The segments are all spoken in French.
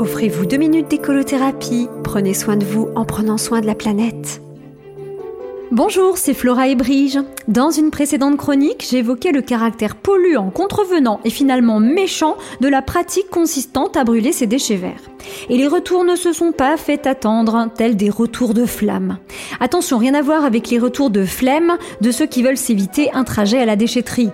Offrez-vous deux minutes d'écolothérapie. Prenez soin de vous en prenant soin de la planète. Bonjour, c'est Flora et Brige. Dans une précédente chronique, j'évoquais le caractère polluant, contrevenant et finalement méchant de la pratique consistante à brûler ses déchets verts. Et les retours ne se sont pas fait attendre, tels des retours de flammes. Attention, rien à voir avec les retours de flemme de ceux qui veulent s'éviter un trajet à la déchetterie.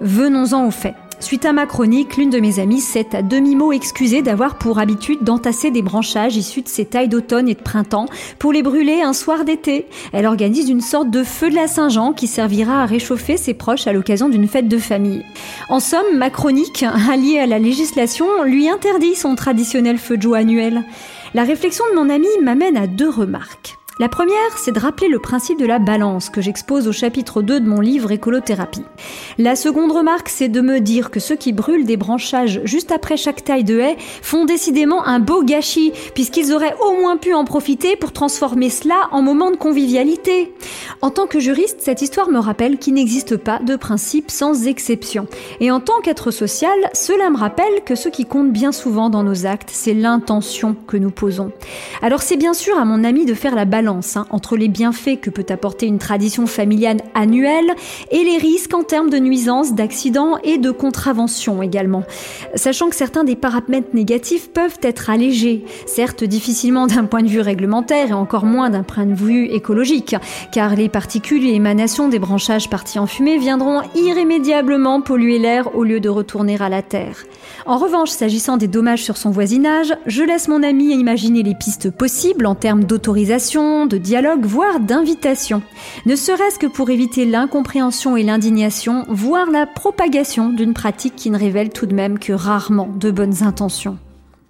Venons-en au fait. Suite à ma chronique, l'une de mes amies s'est à demi-mot excusée d'avoir pour habitude d'entasser des branchages issus de ses tailles d'automne et de printemps pour les brûler un soir d'été. Elle organise une sorte de feu de la Saint-Jean qui servira à réchauffer ses proches à l'occasion d'une fête de famille. En somme, ma chronique, alliée à la législation, lui interdit son traditionnel feu de joie annuel. La réflexion de mon amie m'amène à deux remarques. La première, c'est de rappeler le principe de la balance que j'expose au chapitre 2 de mon livre Écolothérapie. La seconde remarque, c'est de me dire que ceux qui brûlent des branchages juste après chaque taille de haie font décidément un beau gâchis, puisqu'ils auraient au moins pu en profiter pour transformer cela en moment de convivialité. En tant que juriste, cette histoire me rappelle qu'il n'existe pas de principe sans exception. Et en tant qu'être social, cela me rappelle que ce qui compte bien souvent dans nos actes, c'est l'intention que nous posons. Alors c'est bien sûr à mon ami de faire la balance Hein, entre les bienfaits que peut apporter une tradition familiale annuelle et les risques en termes de nuisances, d'accidents et de contraventions également. Sachant que certains des paramètres négatifs peuvent être allégés, certes difficilement d'un point de vue réglementaire et encore moins d'un point de vue écologique, car les particules et émanations des branchages partis en fumée viendront irrémédiablement polluer l'air au lieu de retourner à la Terre. En revanche, s'agissant des dommages sur son voisinage, je laisse mon ami imaginer les pistes possibles en termes d'autorisation, de dialogue, voire d'invitation. Ne serait-ce que pour éviter l'incompréhension et l'indignation, voire la propagation d'une pratique qui ne révèle tout de même que rarement de bonnes intentions.